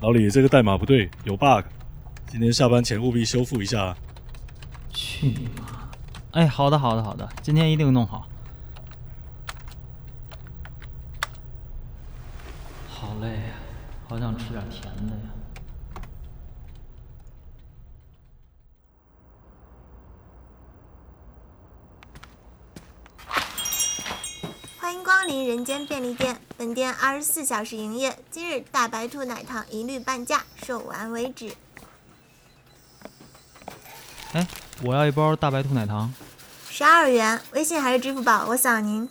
老李，这个代码不对，有 bug，今天下班前务必修复一下。去你妈！哎，好的，好的，好的，今天一定弄好。好累呀，好想吃点甜的呀。欢迎光临人间便利店，本店二十四小时营业。今日大白兔奶糖一律半价，售完为止。哎，我要一包大白兔奶糖。十二元，微信还是支付宝？我扫您。